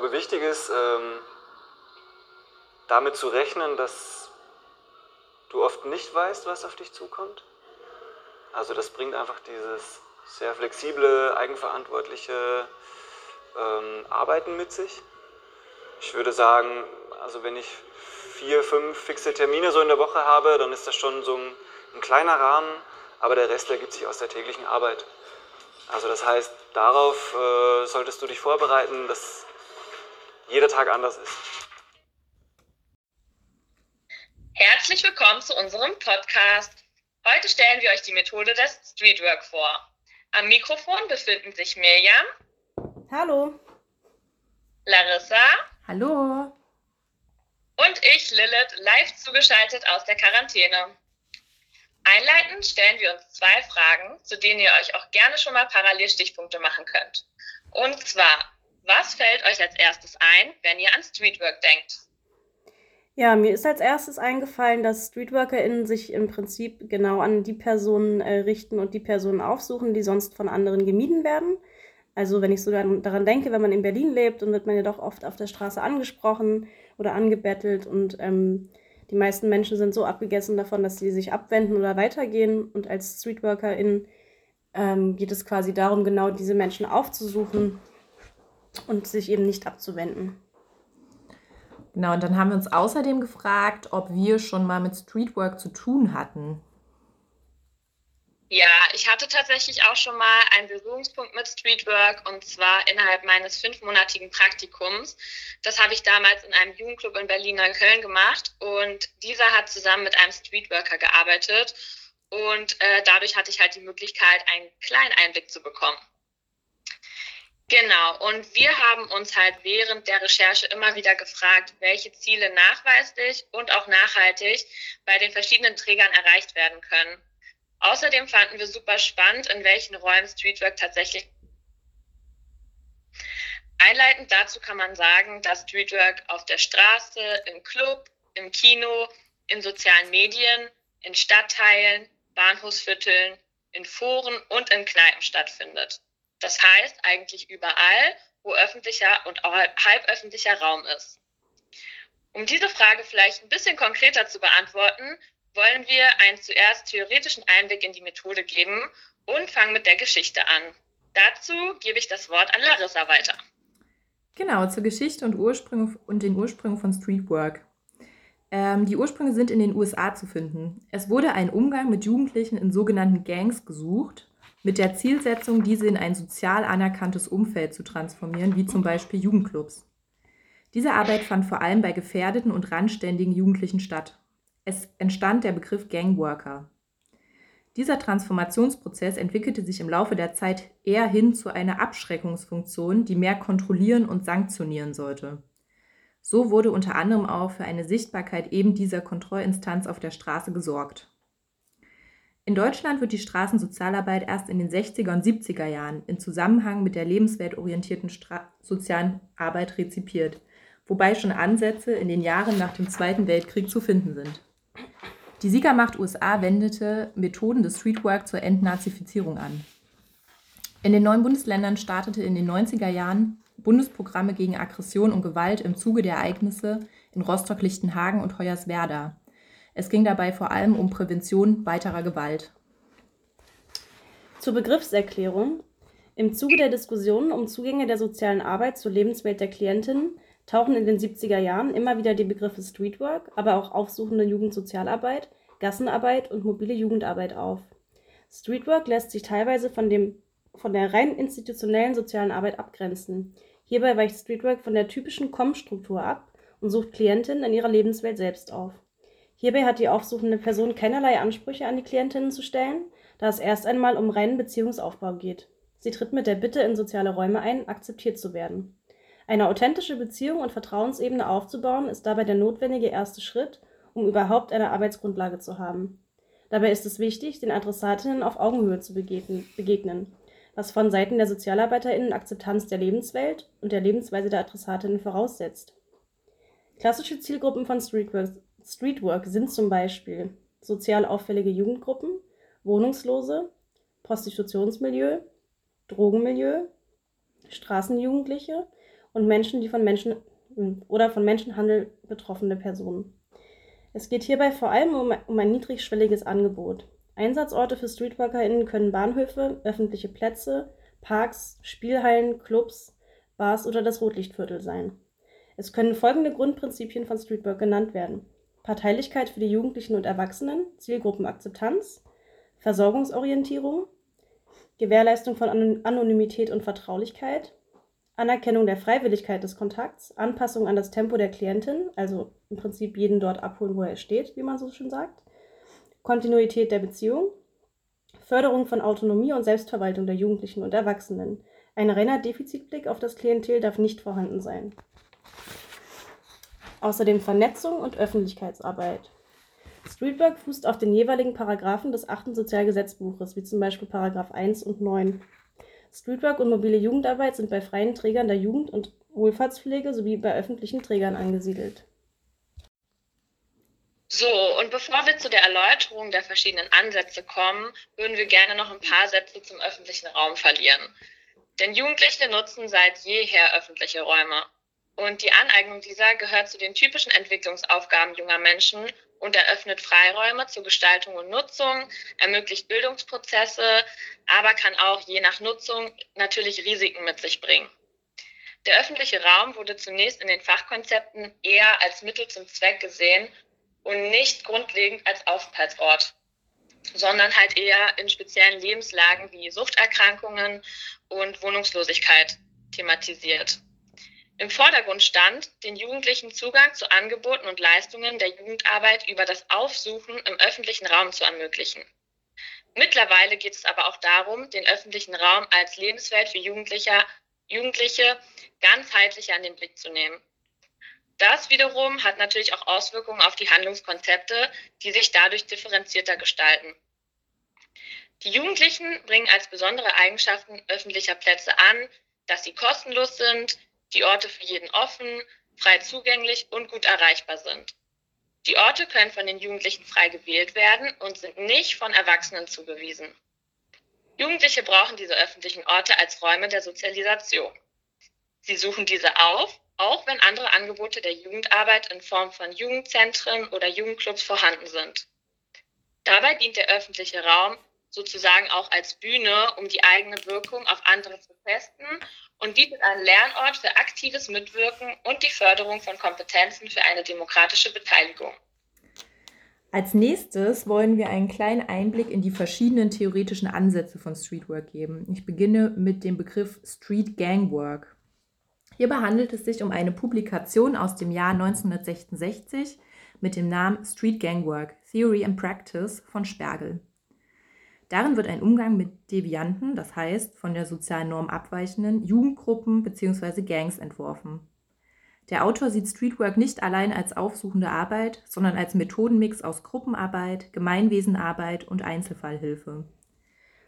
glaube, wichtig ist, ähm, damit zu rechnen, dass du oft nicht weißt, was auf dich zukommt. Also das bringt einfach dieses sehr flexible, eigenverantwortliche ähm, Arbeiten mit sich. Ich würde sagen, also wenn ich vier, fünf fixe Termine so in der Woche habe, dann ist das schon so ein, ein kleiner Rahmen, aber der Rest ergibt sich aus der täglichen Arbeit. Also das heißt, darauf äh, solltest du dich vorbereiten, dass jeder Tag anders ist. Herzlich willkommen zu unserem Podcast. Heute stellen wir euch die Methode des Streetwork vor. Am Mikrofon befinden sich Mirjam. Hallo. Larissa. Hallo. Und ich, Lilith, live zugeschaltet aus der Quarantäne. Einleitend stellen wir uns zwei Fragen, zu denen ihr euch auch gerne schon mal parallel Stichpunkte machen könnt. Und zwar, was fällt euch als erstes ein, wenn ihr an Streetwork denkt? Ja, mir ist als erstes eingefallen, dass StreetworkerInnen sich im Prinzip genau an die Personen äh, richten und die Personen aufsuchen, die sonst von anderen gemieden werden. Also wenn ich so daran denke, wenn man in Berlin lebt, dann wird man ja doch oft auf der Straße angesprochen oder angebettelt und ähm, die meisten Menschen sind so abgegessen davon, dass sie sich abwenden oder weitergehen. Und als Streetworkerin ähm, geht es quasi darum, genau diese Menschen aufzusuchen und sich eben nicht abzuwenden. Genau, und dann haben wir uns außerdem gefragt, ob wir schon mal mit Streetwork zu tun hatten. Ja, ich hatte tatsächlich auch schon mal einen Berührungspunkt mit Streetwork und zwar innerhalb meines fünfmonatigen Praktikums. Das habe ich damals in einem Jugendclub in Berlin-Neukölln gemacht und dieser hat zusammen mit einem Streetworker gearbeitet und äh, dadurch hatte ich halt die Möglichkeit, einen kleinen Einblick zu bekommen. Genau, und wir haben uns halt während der Recherche immer wieder gefragt, welche Ziele nachweislich und auch nachhaltig bei den verschiedenen Trägern erreicht werden können. Außerdem fanden wir super spannend, in welchen Räumen Streetwork tatsächlich. Einleitend dazu kann man sagen, dass Streetwork auf der Straße, im Club, im Kino, in sozialen Medien, in Stadtteilen, Bahnhofsvierteln, in Foren und in Kneipen stattfindet. Das heißt eigentlich überall, wo öffentlicher und halböffentlicher Raum ist. Um diese Frage vielleicht ein bisschen konkreter zu beantworten, wollen wir einen zuerst theoretischen Einblick in die Methode geben und fangen mit der Geschichte an. Dazu gebe ich das Wort an Larissa weiter. Genau, zur Geschichte und, Ursprünge und den Ursprüngen von Streetwork. Ähm, die Ursprünge sind in den USA zu finden. Es wurde ein Umgang mit Jugendlichen in sogenannten Gangs gesucht, mit der Zielsetzung, diese in ein sozial anerkanntes Umfeld zu transformieren, wie zum Beispiel Jugendclubs. Diese Arbeit fand vor allem bei gefährdeten und randständigen Jugendlichen statt. Es entstand der Begriff Gangworker. Dieser Transformationsprozess entwickelte sich im Laufe der Zeit eher hin zu einer Abschreckungsfunktion, die mehr kontrollieren und sanktionieren sollte. So wurde unter anderem auch für eine Sichtbarkeit eben dieser Kontrollinstanz auf der Straße gesorgt. In Deutschland wird die Straßensozialarbeit erst in den 60er und 70er Jahren in Zusammenhang mit der lebensweltorientierten Stra sozialen Arbeit rezipiert, wobei schon Ansätze in den Jahren nach dem Zweiten Weltkrieg zu finden sind. Die Siegermacht USA wendete Methoden des Streetwork zur Entnazifizierung an. In den neuen Bundesländern startete in den 90er Jahren Bundesprogramme gegen Aggression und Gewalt im Zuge der Ereignisse in Rostock-Lichtenhagen und Hoyerswerda. Es ging dabei vor allem um Prävention weiterer Gewalt. Zur Begriffserklärung. Im Zuge der Diskussionen um Zugänge der sozialen Arbeit zur Lebenswelt der Klientinnen tauchen in den 70er Jahren immer wieder die Begriffe Streetwork, aber auch aufsuchende Jugendsozialarbeit, Gassenarbeit und mobile Jugendarbeit auf. Streetwork lässt sich teilweise von, dem, von der rein institutionellen sozialen Arbeit abgrenzen. Hierbei weicht Streetwork von der typischen Com-Struktur ab und sucht Klientinnen in ihrer Lebenswelt selbst auf. Hierbei hat die aufsuchende Person keinerlei Ansprüche an die Klientinnen zu stellen, da es erst einmal um reinen Beziehungsaufbau geht. Sie tritt mit der Bitte in soziale Räume ein, akzeptiert zu werden. Eine authentische Beziehung und Vertrauensebene aufzubauen, ist dabei der notwendige erste Schritt, um überhaupt eine Arbeitsgrundlage zu haben. Dabei ist es wichtig, den Adressatinnen auf Augenhöhe zu begegnen, was von Seiten der SozialarbeiterInnen Akzeptanz der Lebenswelt und der Lebensweise der Adressatinnen voraussetzt. Klassische Zielgruppen von Streetwork, Streetwork sind zum Beispiel sozial auffällige Jugendgruppen, Wohnungslose, Prostitutionsmilieu, Drogenmilieu, Straßenjugendliche und Menschen, die von Menschen oder von Menschenhandel betroffene Personen. Es geht hierbei vor allem um, um ein niedrigschwelliges Angebot. Einsatzorte für StreetworkerInnen können Bahnhöfe, öffentliche Plätze, Parks, Spielhallen, Clubs, Bars oder das Rotlichtviertel sein. Es können folgende Grundprinzipien von Streetwork genannt werden. Parteilichkeit für die Jugendlichen und Erwachsenen, Zielgruppenakzeptanz, Versorgungsorientierung, Gewährleistung von Anonymität und Vertraulichkeit, Anerkennung der Freiwilligkeit des Kontakts, Anpassung an das Tempo der Klientin, also im Prinzip jeden dort abholen, wo er steht, wie man so schön sagt, Kontinuität der Beziehung, Förderung von Autonomie und Selbstverwaltung der Jugendlichen und Erwachsenen. Ein reiner Defizitblick auf das Klientel darf nicht vorhanden sein. Außerdem Vernetzung und Öffentlichkeitsarbeit. Streetwork fußt auf den jeweiligen Paragraphen des achten Sozialgesetzbuches, wie zum Beispiel Paragraph 1 und 9. Streetwork und mobile Jugendarbeit sind bei freien Trägern der Jugend- und Wohlfahrtspflege sowie bei öffentlichen Trägern angesiedelt. So, und bevor wir zu der Erläuterung der verschiedenen Ansätze kommen, würden wir gerne noch ein paar Sätze zum öffentlichen Raum verlieren. Denn Jugendliche nutzen seit jeher öffentliche Räume. Und die Aneignung dieser gehört zu den typischen Entwicklungsaufgaben junger Menschen und eröffnet Freiräume zur Gestaltung und Nutzung, ermöglicht Bildungsprozesse, aber kann auch je nach Nutzung natürlich Risiken mit sich bringen. Der öffentliche Raum wurde zunächst in den Fachkonzepten eher als Mittel zum Zweck gesehen und nicht grundlegend als Aufenthaltsort, sondern halt eher in speziellen Lebenslagen wie Suchterkrankungen und Wohnungslosigkeit thematisiert. Im Vordergrund stand, den Jugendlichen Zugang zu Angeboten und Leistungen der Jugendarbeit über das Aufsuchen im öffentlichen Raum zu ermöglichen. Mittlerweile geht es aber auch darum, den öffentlichen Raum als Lebenswelt für Jugendliche, Jugendliche ganzheitlicher in den Blick zu nehmen. Das wiederum hat natürlich auch Auswirkungen auf die Handlungskonzepte, die sich dadurch differenzierter gestalten. Die Jugendlichen bringen als besondere Eigenschaften öffentlicher Plätze an, dass sie kostenlos sind, die Orte für jeden offen, frei zugänglich und gut erreichbar sind. Die Orte können von den Jugendlichen frei gewählt werden und sind nicht von Erwachsenen zugewiesen. Jugendliche brauchen diese öffentlichen Orte als Räume der Sozialisation. Sie suchen diese auf, auch wenn andere Angebote der Jugendarbeit in Form von Jugendzentren oder Jugendclubs vorhanden sind. Dabei dient der öffentliche Raum sozusagen auch als Bühne, um die eigene Wirkung auf andere zu testen und bietet einen Lernort für aktives Mitwirken und die Förderung von Kompetenzen für eine demokratische Beteiligung. Als nächstes wollen wir einen kleinen Einblick in die verschiedenen theoretischen Ansätze von Streetwork geben. Ich beginne mit dem Begriff Street Gangwork. Hierbei handelt es sich um eine Publikation aus dem Jahr 1966 mit dem Namen Street Gangwork Theory and Practice von Spergel. Darin wird ein Umgang mit Devianten, das heißt von der sozialen Norm abweichenden Jugendgruppen bzw. Gangs entworfen. Der Autor sieht Streetwork nicht allein als aufsuchende Arbeit, sondern als Methodenmix aus Gruppenarbeit, Gemeinwesenarbeit und Einzelfallhilfe.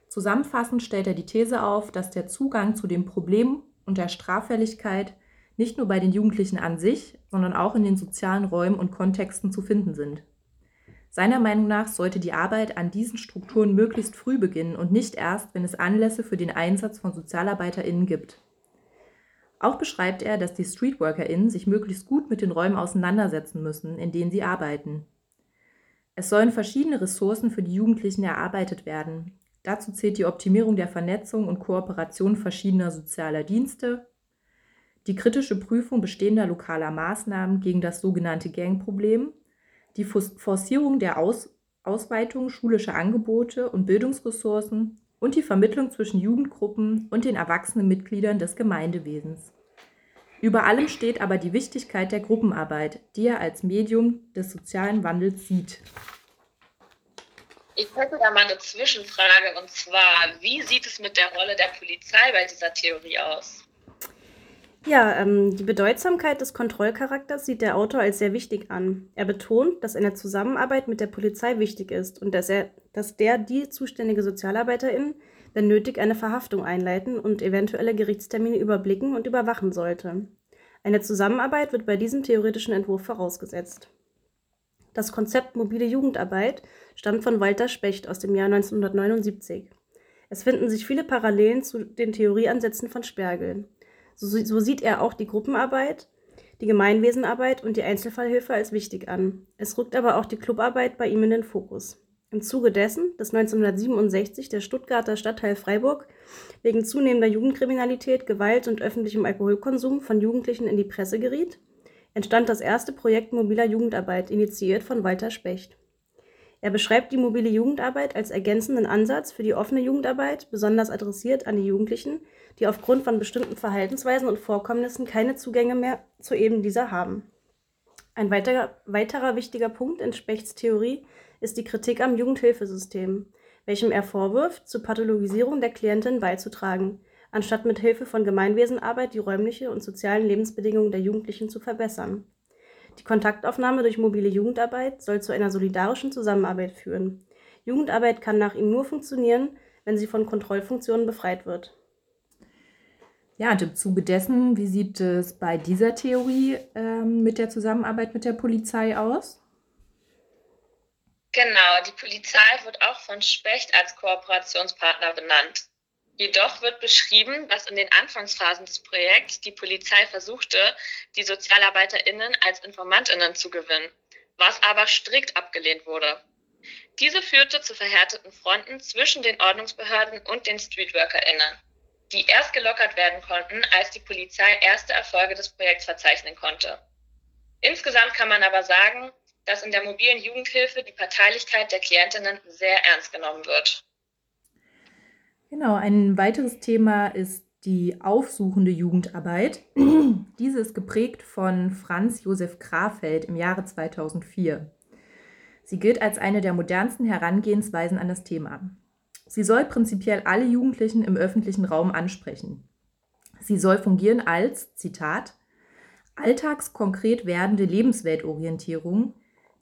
Zusammenfassend stellt er die These auf, dass der Zugang zu dem Problem und der Straffälligkeit nicht nur bei den Jugendlichen an sich, sondern auch in den sozialen Räumen und Kontexten zu finden sind. Seiner Meinung nach sollte die Arbeit an diesen Strukturen möglichst früh beginnen und nicht erst, wenn es Anlässe für den Einsatz von SozialarbeiterInnen gibt. Auch beschreibt er, dass die StreetworkerInnen sich möglichst gut mit den Räumen auseinandersetzen müssen, in denen sie arbeiten. Es sollen verschiedene Ressourcen für die Jugendlichen erarbeitet werden. Dazu zählt die Optimierung der Vernetzung und Kooperation verschiedener sozialer Dienste, die kritische Prüfung bestehender lokaler Maßnahmen gegen das sogenannte Gangproblem die Forcierung der Aus Ausweitung schulischer Angebote und Bildungsressourcen und die Vermittlung zwischen Jugendgruppen und den erwachsenen Mitgliedern des Gemeindewesens. Über allem steht aber die Wichtigkeit der Gruppenarbeit, die er als Medium des sozialen Wandels sieht. Ich hätte da mal eine Zwischenfrage und zwar, wie sieht es mit der Rolle der Polizei bei dieser Theorie aus? Ja, ähm, die Bedeutsamkeit des Kontrollcharakters sieht der Autor als sehr wichtig an. Er betont, dass eine Zusammenarbeit mit der Polizei wichtig ist und dass, er, dass der die zuständige Sozialarbeiterin, wenn nötig, eine Verhaftung einleiten und eventuelle Gerichtstermine überblicken und überwachen sollte. Eine Zusammenarbeit wird bei diesem theoretischen Entwurf vorausgesetzt. Das Konzept mobile Jugendarbeit stammt von Walter Specht aus dem Jahr 1979. Es finden sich viele Parallelen zu den Theorieansätzen von Spergel. So, so sieht er auch die Gruppenarbeit, die Gemeinwesenarbeit und die Einzelfallhilfe als wichtig an. Es rückt aber auch die Clubarbeit bei ihm in den Fokus. Im Zuge dessen, dass 1967 der Stuttgarter Stadtteil Freiburg wegen zunehmender Jugendkriminalität, Gewalt und öffentlichem Alkoholkonsum von Jugendlichen in die Presse geriet, entstand das erste Projekt mobiler Jugendarbeit, initiiert von Walter Specht. Er beschreibt die mobile Jugendarbeit als ergänzenden Ansatz für die offene Jugendarbeit, besonders adressiert an die Jugendlichen, die aufgrund von bestimmten Verhaltensweisen und Vorkommnissen keine Zugänge mehr zu eben dieser haben. Ein weiterer, weiterer wichtiger Punkt in Spechts Theorie ist die Kritik am Jugendhilfesystem, welchem er vorwirft, zur Pathologisierung der Klientin beizutragen, anstatt mit Hilfe von Gemeinwesenarbeit die räumliche und sozialen Lebensbedingungen der Jugendlichen zu verbessern. Die Kontaktaufnahme durch mobile Jugendarbeit soll zu einer solidarischen Zusammenarbeit führen. Jugendarbeit kann nach ihm nur funktionieren, wenn sie von Kontrollfunktionen befreit wird. Ja, und im Zuge dessen, wie sieht es bei dieser Theorie ähm, mit der Zusammenarbeit mit der Polizei aus? Genau, die Polizei wird auch von Specht als Kooperationspartner benannt. Jedoch wird beschrieben, dass in den Anfangsphasen des Projekts die Polizei versuchte, die SozialarbeiterInnen als InformantInnen zu gewinnen, was aber strikt abgelehnt wurde. Diese führte zu verhärteten Fronten zwischen den Ordnungsbehörden und den StreetworkerInnen, die erst gelockert werden konnten, als die Polizei erste Erfolge des Projekts verzeichnen konnte. Insgesamt kann man aber sagen, dass in der mobilen Jugendhilfe die Parteilichkeit der Klientinnen sehr ernst genommen wird. Genau, ein weiteres Thema ist die aufsuchende Jugendarbeit. Diese ist geprägt von Franz Josef Krafeld im Jahre 2004. Sie gilt als eine der modernsten Herangehensweisen an das Thema. Sie soll prinzipiell alle Jugendlichen im öffentlichen Raum ansprechen. Sie soll fungieren als, Zitat, alltagskonkret werdende Lebensweltorientierung,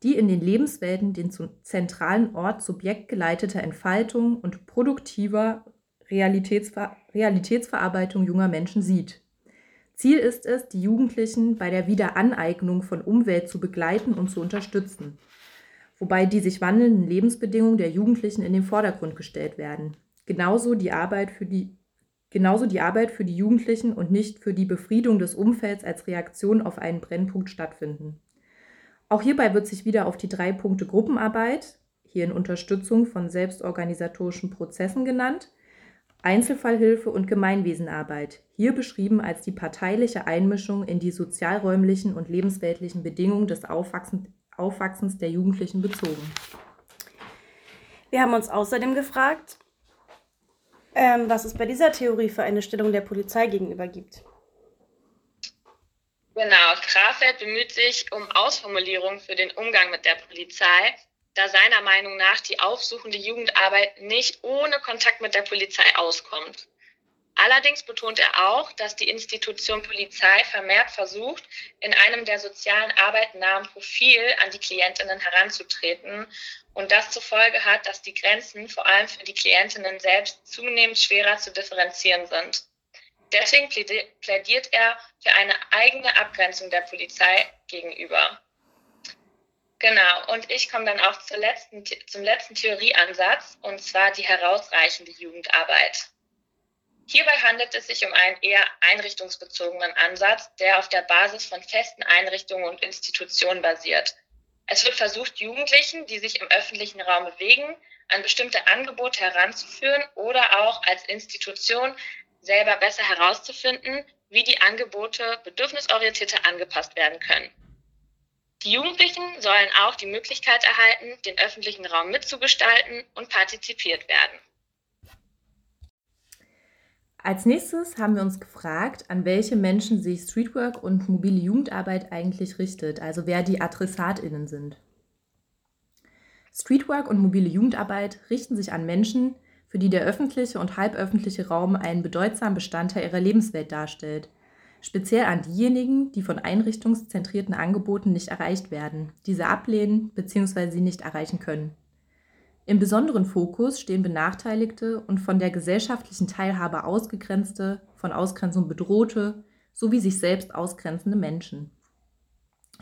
die in den Lebenswelten den zentralen Ort subjektgeleiteter Entfaltung und produktiver Realitätsver Realitätsverarbeitung junger Menschen sieht. Ziel ist es, die Jugendlichen bei der Wiederaneignung von Umwelt zu begleiten und zu unterstützen, wobei die sich wandelnden Lebensbedingungen der Jugendlichen in den Vordergrund gestellt werden. Genauso die Arbeit für die Genauso die Arbeit für die Jugendlichen und nicht für die Befriedung des Umfelds als Reaktion auf einen Brennpunkt stattfinden. Auch hierbei wird sich wieder auf die drei Punkte Gruppenarbeit, hier in Unterstützung von selbstorganisatorischen Prozessen genannt, Einzelfallhilfe und Gemeinwesenarbeit, hier beschrieben als die parteiliche Einmischung in die sozialräumlichen und lebensweltlichen Bedingungen des Aufwachsens, Aufwachsens der Jugendlichen bezogen. Wir haben uns außerdem gefragt, ähm, was es bei dieser Theorie für eine Stellung der Polizei gegenüber gibt. Genau, Krafeld bemüht sich um Ausformulierungen für den Umgang mit der Polizei, da seiner Meinung nach die aufsuchende Jugendarbeit nicht ohne Kontakt mit der Polizei auskommt. Allerdings betont er auch, dass die Institution Polizei vermehrt versucht, in einem der sozialen Arbeit nahen Profil an die Klientinnen heranzutreten und das zur Folge hat, dass die Grenzen vor allem für die Klientinnen selbst zunehmend schwerer zu differenzieren sind. Deswegen plädiert er für eine eigene Abgrenzung der Polizei gegenüber. Genau, und ich komme dann auch letzten, zum letzten Theorieansatz, und zwar die herausreichende Jugendarbeit. Hierbei handelt es sich um einen eher einrichtungsbezogenen Ansatz, der auf der Basis von festen Einrichtungen und Institutionen basiert. Es wird versucht, Jugendlichen, die sich im öffentlichen Raum bewegen, an bestimmte Angebote heranzuführen oder auch als Institution selber besser herauszufinden, wie die Angebote bedürfnisorientierter angepasst werden können. Die Jugendlichen sollen auch die Möglichkeit erhalten, den öffentlichen Raum mitzugestalten und partizipiert werden. Als nächstes haben wir uns gefragt, an welche Menschen sich Streetwork und mobile Jugendarbeit eigentlich richtet, also wer die Adressatinnen sind. Streetwork und mobile Jugendarbeit richten sich an Menschen, für die der öffentliche und halböffentliche Raum einen bedeutsamen Bestandteil ihrer Lebenswelt darstellt. Speziell an diejenigen, die von einrichtungszentrierten Angeboten nicht erreicht werden, diese ablehnen bzw. sie nicht erreichen können. Im besonderen Fokus stehen benachteiligte und von der gesellschaftlichen Teilhabe ausgegrenzte, von Ausgrenzung bedrohte sowie sich selbst ausgrenzende Menschen.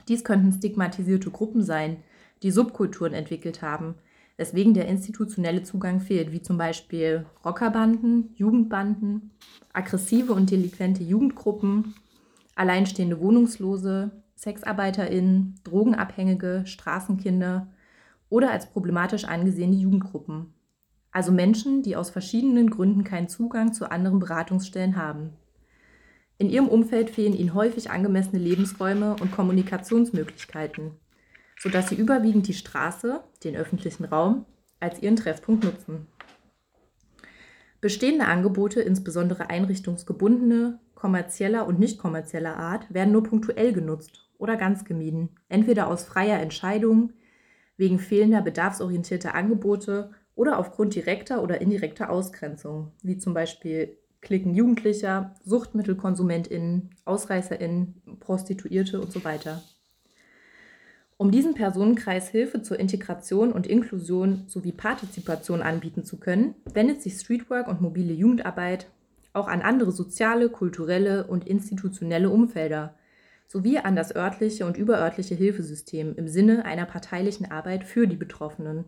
Dies könnten stigmatisierte Gruppen sein, die Subkulturen entwickelt haben, weswegen der institutionelle Zugang fehlt, wie zum Beispiel Rockerbanden, Jugendbanden, aggressive und delinquente Jugendgruppen, alleinstehende Wohnungslose, SexarbeiterInnen, Drogenabhängige, Straßenkinder oder als problematisch angesehene Jugendgruppen. Also Menschen, die aus verschiedenen Gründen keinen Zugang zu anderen Beratungsstellen haben. In ihrem Umfeld fehlen ihnen häufig angemessene Lebensräume und Kommunikationsmöglichkeiten, sodass sie überwiegend die Straße, den öffentlichen Raum, als ihren Treffpunkt nutzen. Bestehende Angebote, insbesondere einrichtungsgebundene, kommerzieller und nicht kommerzieller Art, werden nur punktuell genutzt oder ganz gemieden, entweder aus freier Entscheidung, wegen fehlender bedarfsorientierter Angebote oder aufgrund direkter oder indirekter Ausgrenzung, wie zum Beispiel Klicken Jugendlicher, SuchtmittelkonsumentInnen, AusreißerInnen, Prostituierte und so weiter. Um diesem Personenkreis Hilfe zur Integration und Inklusion sowie Partizipation anbieten zu können, wendet sich Streetwork und mobile Jugendarbeit auch an andere soziale, kulturelle und institutionelle Umfelder sowie an das örtliche und überörtliche Hilfesystem im Sinne einer parteilichen Arbeit für die Betroffenen.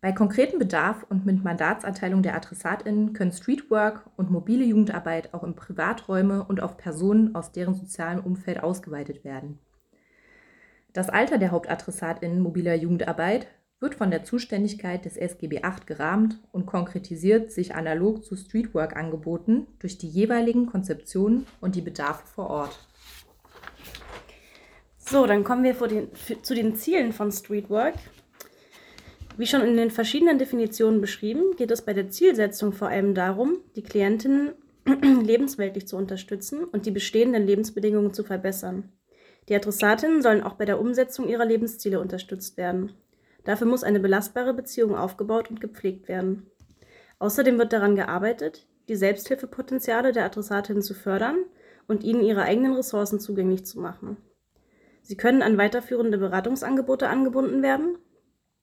Bei konkretem Bedarf und mit Mandatserteilung der AdressatInnen können Streetwork und mobile Jugendarbeit auch in Privaträume und auf Personen aus deren sozialem Umfeld ausgeweitet werden. Das Alter der HauptadressatInnen mobiler Jugendarbeit wird von der Zuständigkeit des SGB VIII gerahmt und konkretisiert sich analog zu Streetwork-Angeboten durch die jeweiligen Konzeptionen und die Bedarfe vor Ort. So, dann kommen wir den, zu den Zielen von Streetwork. Wie schon in den verschiedenen Definitionen beschrieben, geht es bei der Zielsetzung vor allem darum, die Klientinnen lebensweltlich zu unterstützen und die bestehenden Lebensbedingungen zu verbessern. Die Adressatinnen sollen auch bei der Umsetzung ihrer Lebensziele unterstützt werden. Dafür muss eine belastbare Beziehung aufgebaut und gepflegt werden. Außerdem wird daran gearbeitet, die Selbsthilfepotenziale der Adressatinnen zu fördern und ihnen ihre eigenen Ressourcen zugänglich zu machen. Sie können an weiterführende Beratungsangebote angebunden werden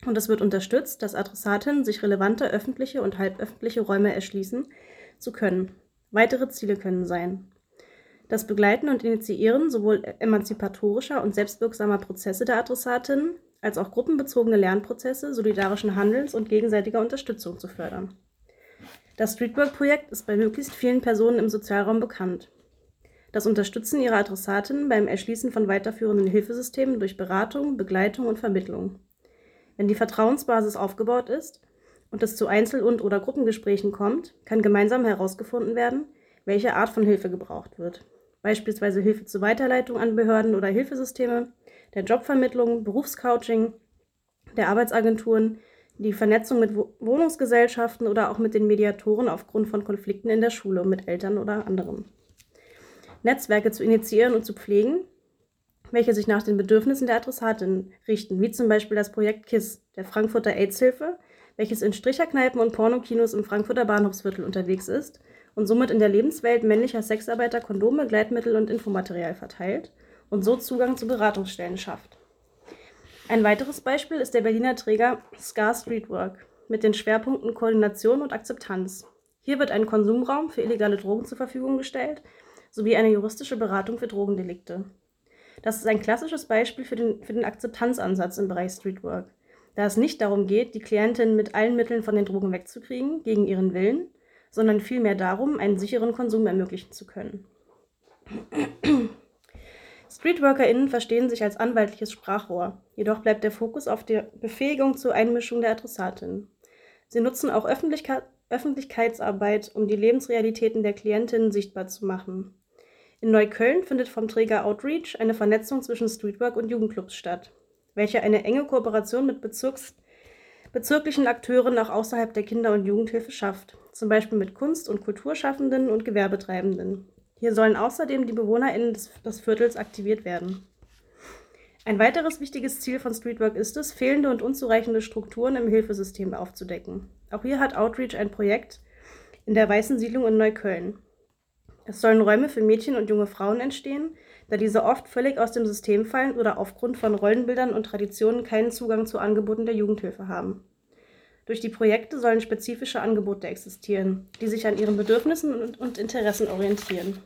und es wird unterstützt, dass Adressatinnen sich relevante öffentliche und halböffentliche Räume erschließen zu können. Weitere Ziele können sein das Begleiten und Initiieren sowohl emanzipatorischer und selbstwirksamer Prozesse der Adressatinnen als auch gruppenbezogene Lernprozesse solidarischen Handelns und gegenseitiger Unterstützung zu fördern. Das Streetwork-Projekt ist bei möglichst vielen Personen im Sozialraum bekannt. Das Unterstützen ihrer Adressatinnen beim Erschließen von weiterführenden Hilfesystemen durch Beratung, Begleitung und Vermittlung. Wenn die Vertrauensbasis aufgebaut ist und es zu Einzel- und oder Gruppengesprächen kommt, kann gemeinsam herausgefunden werden, welche Art von Hilfe gebraucht wird. Beispielsweise Hilfe zur Weiterleitung an Behörden oder Hilfesysteme, der Jobvermittlung, Berufscoaching, der Arbeitsagenturen, die Vernetzung mit Wohnungsgesellschaften oder auch mit den Mediatoren aufgrund von Konflikten in der Schule mit Eltern oder anderen. Netzwerke zu initiieren und zu pflegen, welche sich nach den Bedürfnissen der Adressatin richten, wie zum Beispiel das Projekt KISS der Frankfurter AIDS-Hilfe, welches in Stricherkneipen und Pornokinos im Frankfurter Bahnhofsviertel unterwegs ist und somit in der Lebenswelt männlicher Sexarbeiter Kondome, Gleitmittel und Infomaterial verteilt und so Zugang zu Beratungsstellen schafft. Ein weiteres Beispiel ist der Berliner Träger Scar Streetwork mit den Schwerpunkten Koordination und Akzeptanz. Hier wird ein Konsumraum für illegale Drogen zur Verfügung gestellt sowie eine juristische Beratung für Drogendelikte. Das ist ein klassisches Beispiel für den, für den Akzeptanzansatz im Bereich Streetwork, da es nicht darum geht, die Klientin mit allen Mitteln von den Drogen wegzukriegen, gegen ihren Willen, sondern vielmehr darum, einen sicheren Konsum ermöglichen zu können. StreetworkerInnen verstehen sich als anwaltliches Sprachrohr, jedoch bleibt der Fokus auf der Befähigung zur Einmischung der Adressatin. Sie nutzen auch Öffentlichkeit, Öffentlichkeitsarbeit, um die Lebensrealitäten der Klientinnen sichtbar zu machen. In Neukölln findet vom Träger Outreach eine Vernetzung zwischen Streetwork und Jugendclubs statt, welche eine enge Kooperation mit Bezirks bezirklichen Akteuren auch außerhalb der Kinder- und Jugendhilfe schafft, zum Beispiel mit Kunst- und Kulturschaffenden und Gewerbetreibenden. Hier sollen außerdem die BewohnerInnen des, des Viertels aktiviert werden. Ein weiteres wichtiges Ziel von Streetwork ist es, fehlende und unzureichende Strukturen im Hilfesystem aufzudecken. Auch hier hat Outreach ein Projekt in der Weißen Siedlung in Neukölln. Es sollen Räume für Mädchen und junge Frauen entstehen, da diese oft völlig aus dem System fallen oder aufgrund von Rollenbildern und Traditionen keinen Zugang zu Angeboten der Jugendhilfe haben. Durch die Projekte sollen spezifische Angebote existieren, die sich an ihren Bedürfnissen und Interessen orientieren.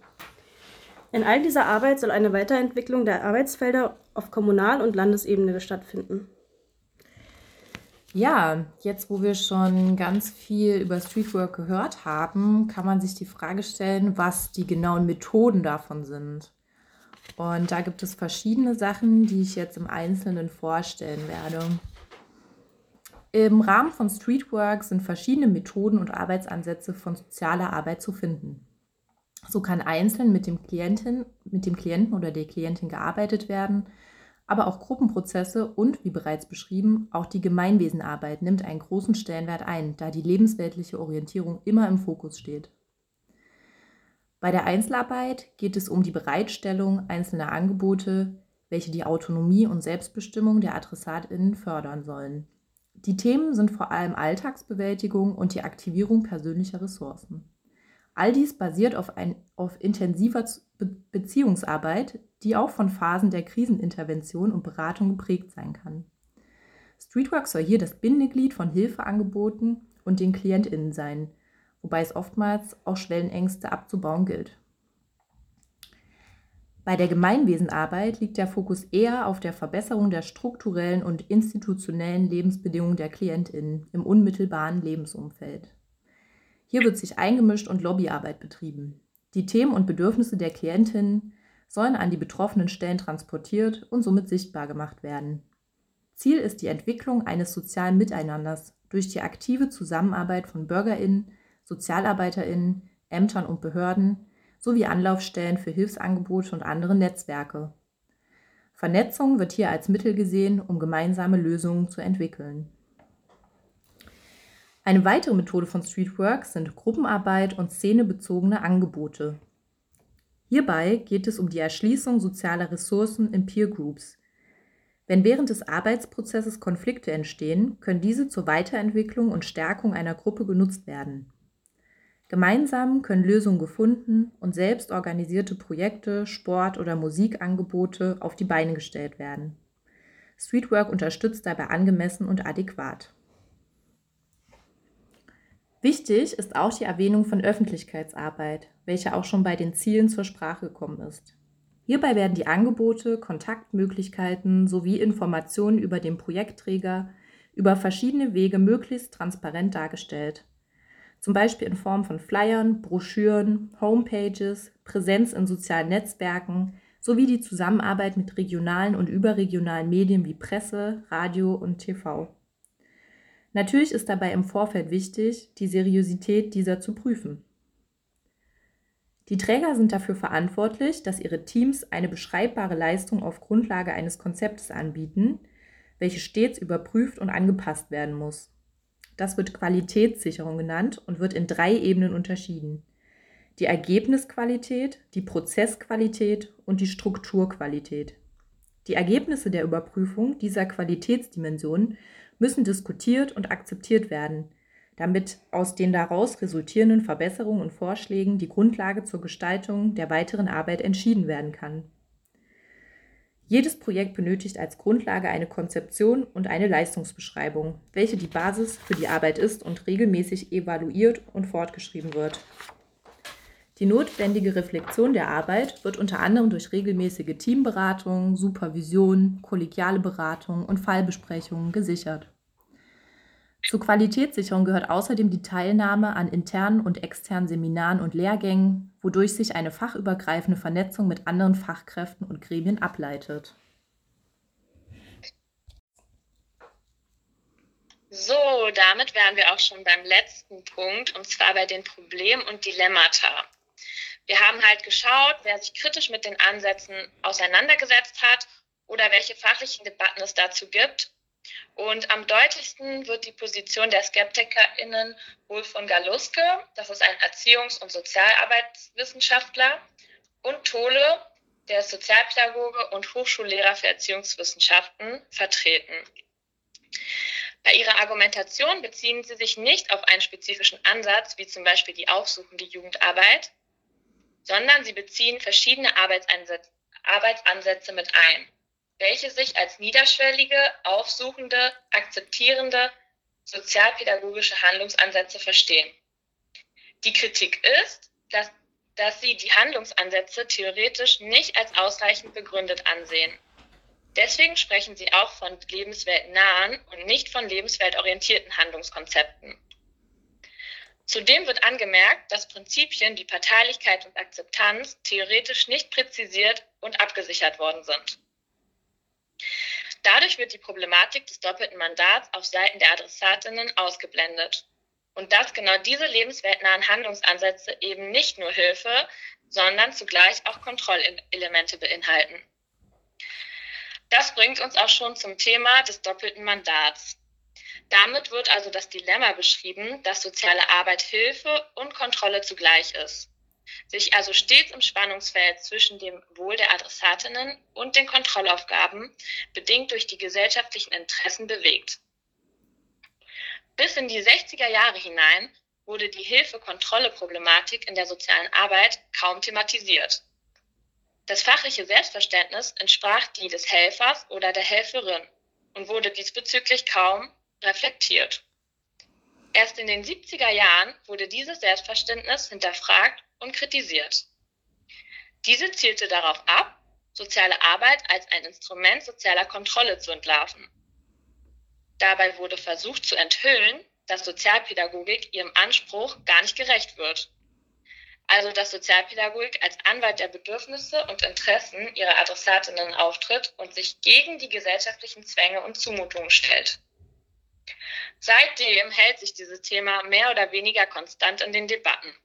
In all dieser Arbeit soll eine Weiterentwicklung der Arbeitsfelder auf Kommunal- und Landesebene stattfinden. Ja, jetzt wo wir schon ganz viel über Streetwork gehört haben, kann man sich die Frage stellen, was die genauen Methoden davon sind. Und da gibt es verschiedene Sachen, die ich jetzt im Einzelnen vorstellen werde. Im Rahmen von Streetwork sind verschiedene Methoden und Arbeitsansätze von sozialer Arbeit zu finden. So kann einzeln mit dem, Klientin, mit dem Klienten oder der Klientin gearbeitet werden, aber auch Gruppenprozesse und, wie bereits beschrieben, auch die Gemeinwesenarbeit nimmt einen großen Stellenwert ein, da die lebensweltliche Orientierung immer im Fokus steht. Bei der Einzelarbeit geht es um die Bereitstellung einzelner Angebote, welche die Autonomie und Selbstbestimmung der AdressatInnen fördern sollen. Die Themen sind vor allem Alltagsbewältigung und die Aktivierung persönlicher Ressourcen. All dies basiert auf, ein, auf intensiver Beziehungsarbeit, die auch von Phasen der Krisenintervention und Beratung geprägt sein kann. Streetwork soll hier das Bindeglied von Hilfeangeboten und den KlientInnen sein, wobei es oftmals auch Schwellenängste abzubauen gilt. Bei der Gemeinwesenarbeit liegt der Fokus eher auf der Verbesserung der strukturellen und institutionellen Lebensbedingungen der KlientInnen im unmittelbaren Lebensumfeld. Hier wird sich eingemischt und Lobbyarbeit betrieben. Die Themen und Bedürfnisse der Klientinnen sollen an die betroffenen Stellen transportiert und somit sichtbar gemacht werden. Ziel ist die Entwicklung eines sozialen Miteinanders durch die aktive Zusammenarbeit von Bürgerinnen, Sozialarbeiterinnen, Ämtern und Behörden sowie Anlaufstellen für Hilfsangebote und andere Netzwerke. Vernetzung wird hier als Mittel gesehen, um gemeinsame Lösungen zu entwickeln. Eine weitere Methode von Streetwork sind Gruppenarbeit und szenebezogene Angebote. Hierbei geht es um die Erschließung sozialer Ressourcen in Peer Groups. Wenn während des Arbeitsprozesses Konflikte entstehen, können diese zur Weiterentwicklung und Stärkung einer Gruppe genutzt werden. Gemeinsam können Lösungen gefunden und selbst organisierte Projekte, Sport- oder Musikangebote auf die Beine gestellt werden. Streetwork unterstützt dabei angemessen und adäquat. Wichtig ist auch die Erwähnung von Öffentlichkeitsarbeit, welche auch schon bei den Zielen zur Sprache gekommen ist. Hierbei werden die Angebote, Kontaktmöglichkeiten sowie Informationen über den Projektträger über verschiedene Wege möglichst transparent dargestellt zum Beispiel in Form von Flyern, Broschüren, Homepages, Präsenz in sozialen Netzwerken sowie die Zusammenarbeit mit regionalen und überregionalen Medien wie Presse, Radio und TV. Natürlich ist dabei im Vorfeld wichtig, die Seriosität dieser zu prüfen. Die Träger sind dafür verantwortlich, dass ihre Teams eine beschreibbare Leistung auf Grundlage eines Konzeptes anbieten, welche stets überprüft und angepasst werden muss. Das wird Qualitätssicherung genannt und wird in drei Ebenen unterschieden. Die Ergebnisqualität, die Prozessqualität und die Strukturqualität. Die Ergebnisse der Überprüfung dieser Qualitätsdimensionen müssen diskutiert und akzeptiert werden, damit aus den daraus resultierenden Verbesserungen und Vorschlägen die Grundlage zur Gestaltung der weiteren Arbeit entschieden werden kann. Jedes Projekt benötigt als Grundlage eine Konzeption und eine Leistungsbeschreibung, welche die Basis für die Arbeit ist und regelmäßig evaluiert und fortgeschrieben wird. Die notwendige Reflexion der Arbeit wird unter anderem durch regelmäßige Teamberatung, Supervision, kollegiale Beratung und Fallbesprechungen gesichert. Zur Qualitätssicherung gehört außerdem die Teilnahme an internen und externen Seminaren und Lehrgängen, wodurch sich eine fachübergreifende Vernetzung mit anderen Fachkräften und Gremien ableitet. So, damit wären wir auch schon beim letzten Punkt, und zwar bei den Problemen und Dilemmata. Wir haben halt geschaut, wer sich kritisch mit den Ansätzen auseinandergesetzt hat oder welche fachlichen Debatten es dazu gibt und am deutlichsten wird die Position der SkeptikerInnen wohl von Galuske, das ist ein Erziehungs- und Sozialarbeitswissenschaftler, und Tole, der ist Sozialpädagoge und Hochschullehrer für Erziehungswissenschaften, vertreten. Bei ihrer Argumentation beziehen sie sich nicht auf einen spezifischen Ansatz, wie zum Beispiel die aufsuchende Jugendarbeit, sondern sie beziehen verschiedene Arbeitsansätze mit ein welche sich als niederschwellige, aufsuchende, akzeptierende, sozialpädagogische Handlungsansätze verstehen. Die Kritik ist, dass, dass sie die Handlungsansätze theoretisch nicht als ausreichend begründet ansehen. Deswegen sprechen sie auch von lebensweltnahen und nicht von lebensweltorientierten Handlungskonzepten. Zudem wird angemerkt, dass Prinzipien wie Parteilichkeit und Akzeptanz theoretisch nicht präzisiert und abgesichert worden sind. Dadurch wird die Problematik des doppelten Mandats auf Seiten der Adressatinnen ausgeblendet. Und dass genau diese lebensweltnahen Handlungsansätze eben nicht nur Hilfe, sondern zugleich auch Kontrollelemente beinhalten. Das bringt uns auch schon zum Thema des doppelten Mandats. Damit wird also das Dilemma beschrieben, dass soziale Arbeit Hilfe und Kontrolle zugleich ist, sich also stets im Spannungsfeld zwischen dem Wohl der Adressatinnen und den Kontrollaufgaben, bedingt durch die gesellschaftlichen Interessen, bewegt. Bis in die 60er Jahre hinein wurde die Hilfe-Kontrolle-Problematik in der sozialen Arbeit kaum thematisiert. Das fachliche Selbstverständnis entsprach die des Helfers oder der Helferin und wurde diesbezüglich kaum reflektiert. Erst in den 70er Jahren wurde dieses Selbstverständnis hinterfragt und kritisiert. Diese zielte darauf ab, soziale Arbeit als ein Instrument sozialer Kontrolle zu entlarven. Dabei wurde versucht zu enthüllen, dass Sozialpädagogik ihrem Anspruch gar nicht gerecht wird. Also dass Sozialpädagogik als Anwalt der Bedürfnisse und Interessen ihrer Adressatinnen auftritt und sich gegen die gesellschaftlichen Zwänge und Zumutungen stellt. Seitdem hält sich dieses Thema mehr oder weniger konstant in den Debatten.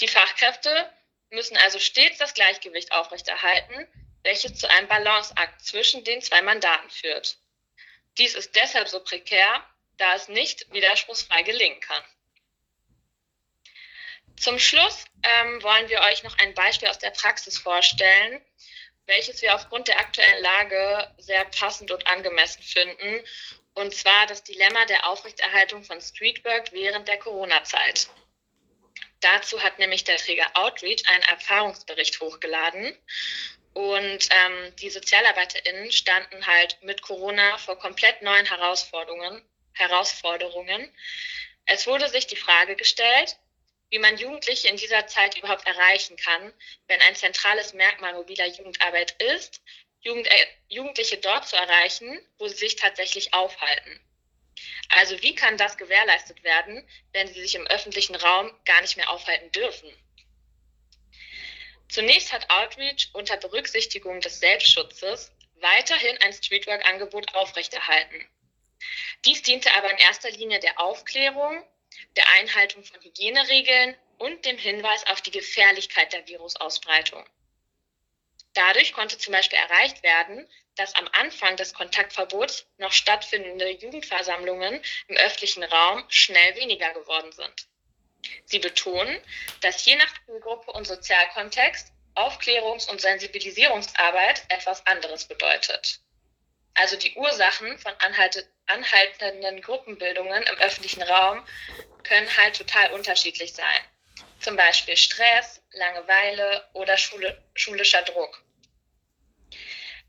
Die Fachkräfte müssen also stets das Gleichgewicht aufrechterhalten, welches zu einem Balanceakt zwischen den zwei Mandaten führt. Dies ist deshalb so prekär, da es nicht widerspruchsfrei gelingen kann. Zum Schluss ähm, wollen wir euch noch ein Beispiel aus der Praxis vorstellen, welches wir aufgrund der aktuellen Lage sehr passend und angemessen finden, und zwar das Dilemma der Aufrechterhaltung von Streetwork während der Corona-Zeit. Dazu hat nämlich der Träger Outreach einen Erfahrungsbericht hochgeladen und ähm, die SozialarbeiterInnen standen halt mit Corona vor komplett neuen Herausforderungen, Herausforderungen. Es wurde sich die Frage gestellt, wie man Jugendliche in dieser Zeit überhaupt erreichen kann, wenn ein zentrales Merkmal mobiler Jugendarbeit ist, Jugend, äh, Jugendliche dort zu erreichen, wo sie sich tatsächlich aufhalten. Also wie kann das gewährleistet werden, wenn sie sich im öffentlichen Raum gar nicht mehr aufhalten dürfen? Zunächst hat Outreach unter Berücksichtigung des Selbstschutzes weiterhin ein Streetwork-Angebot aufrechterhalten. Dies diente aber in erster Linie der Aufklärung, der Einhaltung von Hygieneregeln und dem Hinweis auf die Gefährlichkeit der Virusausbreitung. Dadurch konnte zum Beispiel erreicht werden, dass am Anfang des Kontaktverbots noch stattfindende Jugendversammlungen im öffentlichen Raum schnell weniger geworden sind. Sie betonen, dass je nach Zielgruppe und Sozialkontext Aufklärungs- und Sensibilisierungsarbeit etwas anderes bedeutet. Also die Ursachen von anhaltenden Gruppenbildungen im öffentlichen Raum können halt total unterschiedlich sein. Zum Beispiel Stress, Langeweile oder schulischer Druck.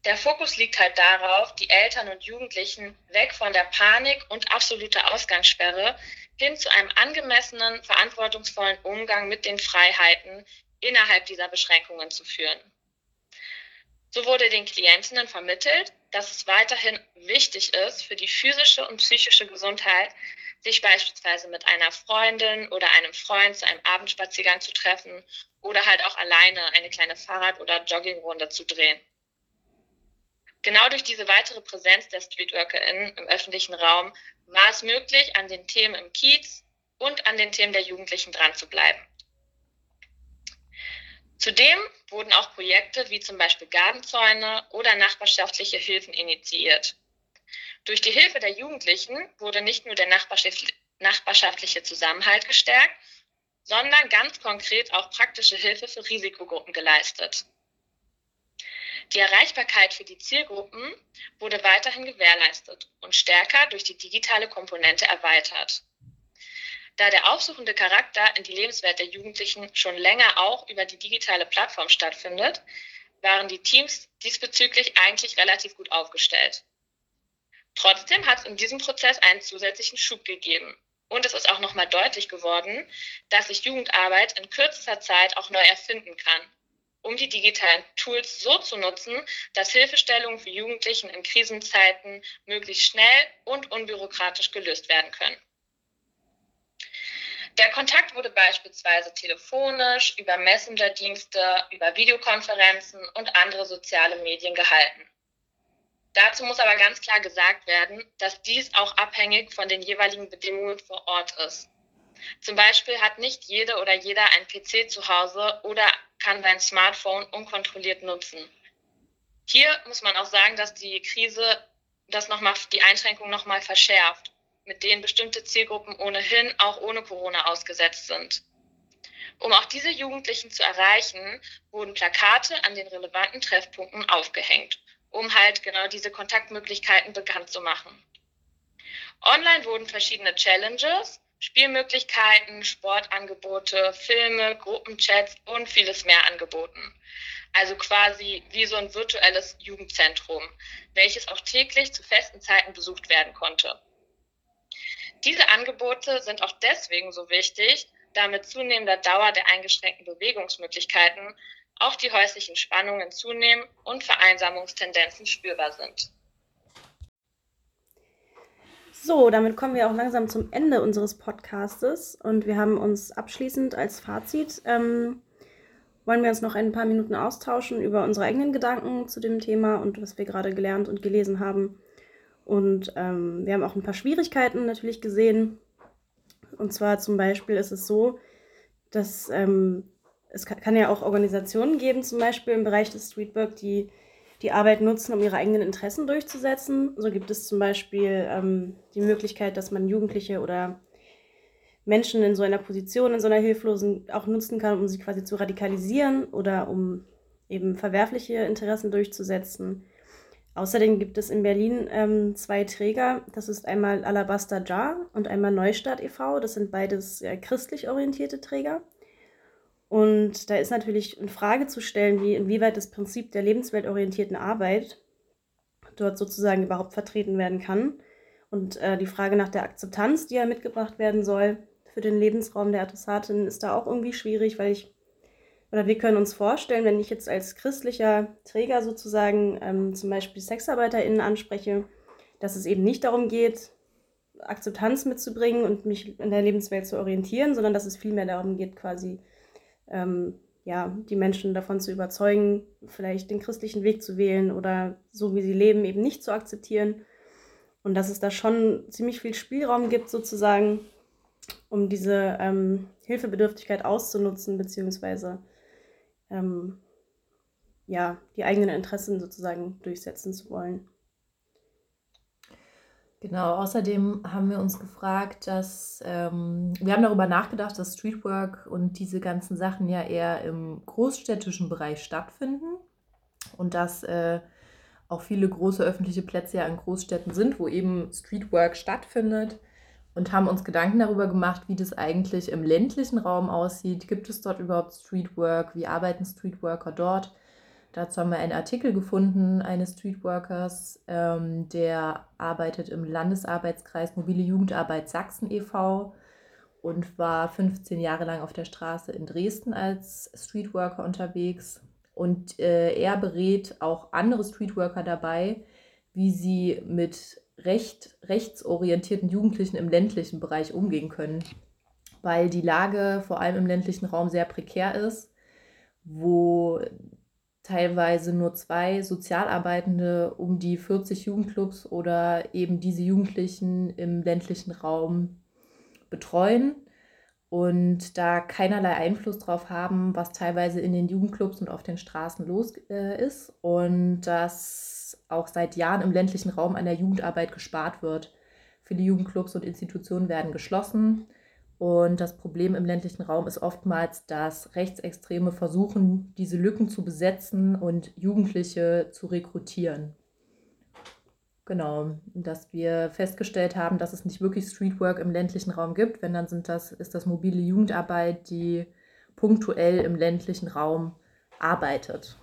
Der Fokus liegt halt darauf, die Eltern und Jugendlichen weg von der Panik und absoluter Ausgangssperre hin zu einem angemessenen, verantwortungsvollen Umgang mit den Freiheiten innerhalb dieser Beschränkungen zu führen. So wurde den Klientinnen vermittelt, dass es weiterhin wichtig ist, für die physische und psychische Gesundheit sich beispielsweise mit einer Freundin oder einem Freund zu einem Abendspaziergang zu treffen oder halt auch alleine eine kleine Fahrrad- oder Joggingrunde zu drehen. Genau durch diese weitere Präsenz der StreetworkerInnen im öffentlichen Raum war es möglich, an den Themen im Kiez und an den Themen der Jugendlichen dran zu bleiben. Zudem wurden auch Projekte wie zum Beispiel Gardenzäune oder nachbarschaftliche Hilfen initiiert. Durch die Hilfe der Jugendlichen wurde nicht nur der nachbarschaftliche Zusammenhalt gestärkt, sondern ganz konkret auch praktische Hilfe für Risikogruppen geleistet. Die Erreichbarkeit für die Zielgruppen wurde weiterhin gewährleistet und stärker durch die digitale Komponente erweitert. Da der aufsuchende Charakter in die Lebenswelt der Jugendlichen schon länger auch über die digitale Plattform stattfindet, waren die Teams diesbezüglich eigentlich relativ gut aufgestellt. Trotzdem hat es in diesem Prozess einen zusätzlichen Schub gegeben. Und es ist auch nochmal deutlich geworden, dass sich Jugendarbeit in kürzester Zeit auch neu erfinden kann um die digitalen Tools so zu nutzen, dass Hilfestellungen für Jugendlichen in Krisenzeiten möglichst schnell und unbürokratisch gelöst werden können. Der Kontakt wurde beispielsweise telefonisch, über Messenger-Dienste, über Videokonferenzen und andere soziale Medien gehalten. Dazu muss aber ganz klar gesagt werden, dass dies auch abhängig von den jeweiligen Bedingungen vor Ort ist. Zum Beispiel hat nicht jede oder jeder ein PC zu Hause oder kann sein Smartphone unkontrolliert nutzen. Hier muss man auch sagen, dass die Krise das noch mal, die Einschränkung nochmal verschärft, mit denen bestimmte Zielgruppen ohnehin auch ohne Corona ausgesetzt sind. Um auch diese Jugendlichen zu erreichen, wurden Plakate an den relevanten Treffpunkten aufgehängt, um halt genau diese Kontaktmöglichkeiten bekannt zu machen. Online wurden verschiedene Challenges Spielmöglichkeiten, Sportangebote, Filme, Gruppenchats und vieles mehr angeboten. Also quasi wie so ein virtuelles Jugendzentrum, welches auch täglich zu festen Zeiten besucht werden konnte. Diese Angebote sind auch deswegen so wichtig, da mit zunehmender Dauer der eingeschränkten Bewegungsmöglichkeiten auch die häuslichen Spannungen zunehmen und Vereinsamungstendenzen spürbar sind. So, damit kommen wir auch langsam zum Ende unseres Podcastes und wir haben uns abschließend als Fazit, ähm, wollen wir uns noch ein paar Minuten austauschen über unsere eigenen Gedanken zu dem Thema und was wir gerade gelernt und gelesen haben. Und ähm, wir haben auch ein paar Schwierigkeiten natürlich gesehen. Und zwar zum Beispiel ist es so, dass ähm, es kann, ja auch Organisationen geben, zum Beispiel im Bereich des Streetwork, die die Arbeit nutzen, um ihre eigenen Interessen durchzusetzen. So gibt es zum Beispiel ähm, die Möglichkeit, dass man Jugendliche oder Menschen in so einer Position, in so einer Hilflosen auch nutzen kann, um sie quasi zu radikalisieren oder um eben verwerfliche Interessen durchzusetzen. Außerdem gibt es in Berlin ähm, zwei Träger. Das ist einmal Alabaster Jar und einmal Neustadt e.V. Das sind beides ja, christlich orientierte Träger. Und da ist natürlich in Frage zu stellen, wie inwieweit das Prinzip der lebensweltorientierten Arbeit dort sozusagen überhaupt vertreten werden kann. Und äh, die Frage nach der Akzeptanz, die ja mitgebracht werden soll für den Lebensraum der Adressatin, ist da auch irgendwie schwierig, weil ich, oder wir können uns vorstellen, wenn ich jetzt als christlicher Träger sozusagen ähm, zum Beispiel SexarbeiterInnen anspreche, dass es eben nicht darum geht, Akzeptanz mitzubringen und mich in der Lebenswelt zu orientieren, sondern dass es vielmehr darum geht, quasi ähm, ja, die Menschen davon zu überzeugen, vielleicht den christlichen Weg zu wählen oder so wie sie leben, eben nicht zu akzeptieren. Und dass es da schon ziemlich viel Spielraum gibt, sozusagen, um diese ähm, Hilfebedürftigkeit auszunutzen, beziehungsweise ähm, ja, die eigenen Interessen sozusagen durchsetzen zu wollen. Genau, außerdem haben wir uns gefragt, dass ähm, wir haben darüber nachgedacht, dass Streetwork und diese ganzen Sachen ja eher im großstädtischen Bereich stattfinden und dass äh, auch viele große öffentliche Plätze ja in Großstädten sind, wo eben Streetwork stattfindet und haben uns Gedanken darüber gemacht, wie das eigentlich im ländlichen Raum aussieht. Gibt es dort überhaupt Streetwork? Wie arbeiten Streetworker dort? Dazu haben wir einen Artikel gefunden eines Streetworkers, ähm, der arbeitet im Landesarbeitskreis Mobile Jugendarbeit Sachsen e.V. und war 15 Jahre lang auf der Straße in Dresden als Streetworker unterwegs. Und äh, er berät auch andere Streetworker dabei, wie sie mit recht, rechtsorientierten Jugendlichen im ländlichen Bereich umgehen können, weil die Lage vor allem im ländlichen Raum sehr prekär ist, wo teilweise nur zwei Sozialarbeitende um die 40 Jugendclubs oder eben diese Jugendlichen im ländlichen Raum betreuen und da keinerlei Einfluss drauf haben, was teilweise in den Jugendclubs und auf den Straßen los äh, ist und dass auch seit Jahren im ländlichen Raum an der Jugendarbeit gespart wird. Viele Jugendclubs und Institutionen werden geschlossen und das Problem im ländlichen Raum ist oftmals, dass Rechtsextreme versuchen, diese Lücken zu besetzen und Jugendliche zu rekrutieren. Genau, dass wir festgestellt haben, dass es nicht wirklich Streetwork im ländlichen Raum gibt. Wenn dann sind das, ist das mobile Jugendarbeit, die punktuell im ländlichen Raum arbeitet.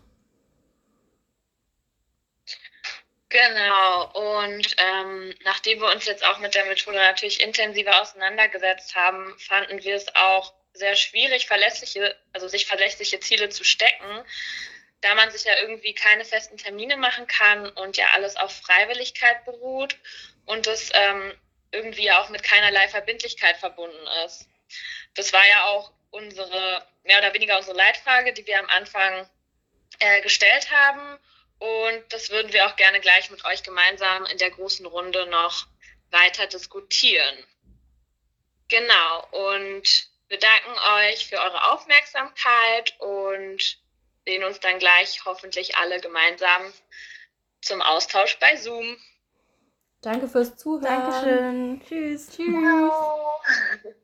Genau, und ähm, nachdem wir uns jetzt auch mit der Methode natürlich intensiver auseinandergesetzt haben, fanden wir es auch sehr schwierig, verlässliche, also sich verlässliche Ziele zu stecken, da man sich ja irgendwie keine festen Termine machen kann und ja alles auf Freiwilligkeit beruht und es ähm, irgendwie auch mit keinerlei Verbindlichkeit verbunden ist. Das war ja auch unsere, mehr oder weniger unsere Leitfrage, die wir am Anfang äh, gestellt haben. Und das würden wir auch gerne gleich mit euch gemeinsam in der großen Runde noch weiter diskutieren. Genau, und wir danken euch für eure Aufmerksamkeit und sehen uns dann gleich hoffentlich alle gemeinsam zum Austausch bei Zoom. Danke fürs Zuhören. Dankeschön. Tschüss. Tschüss.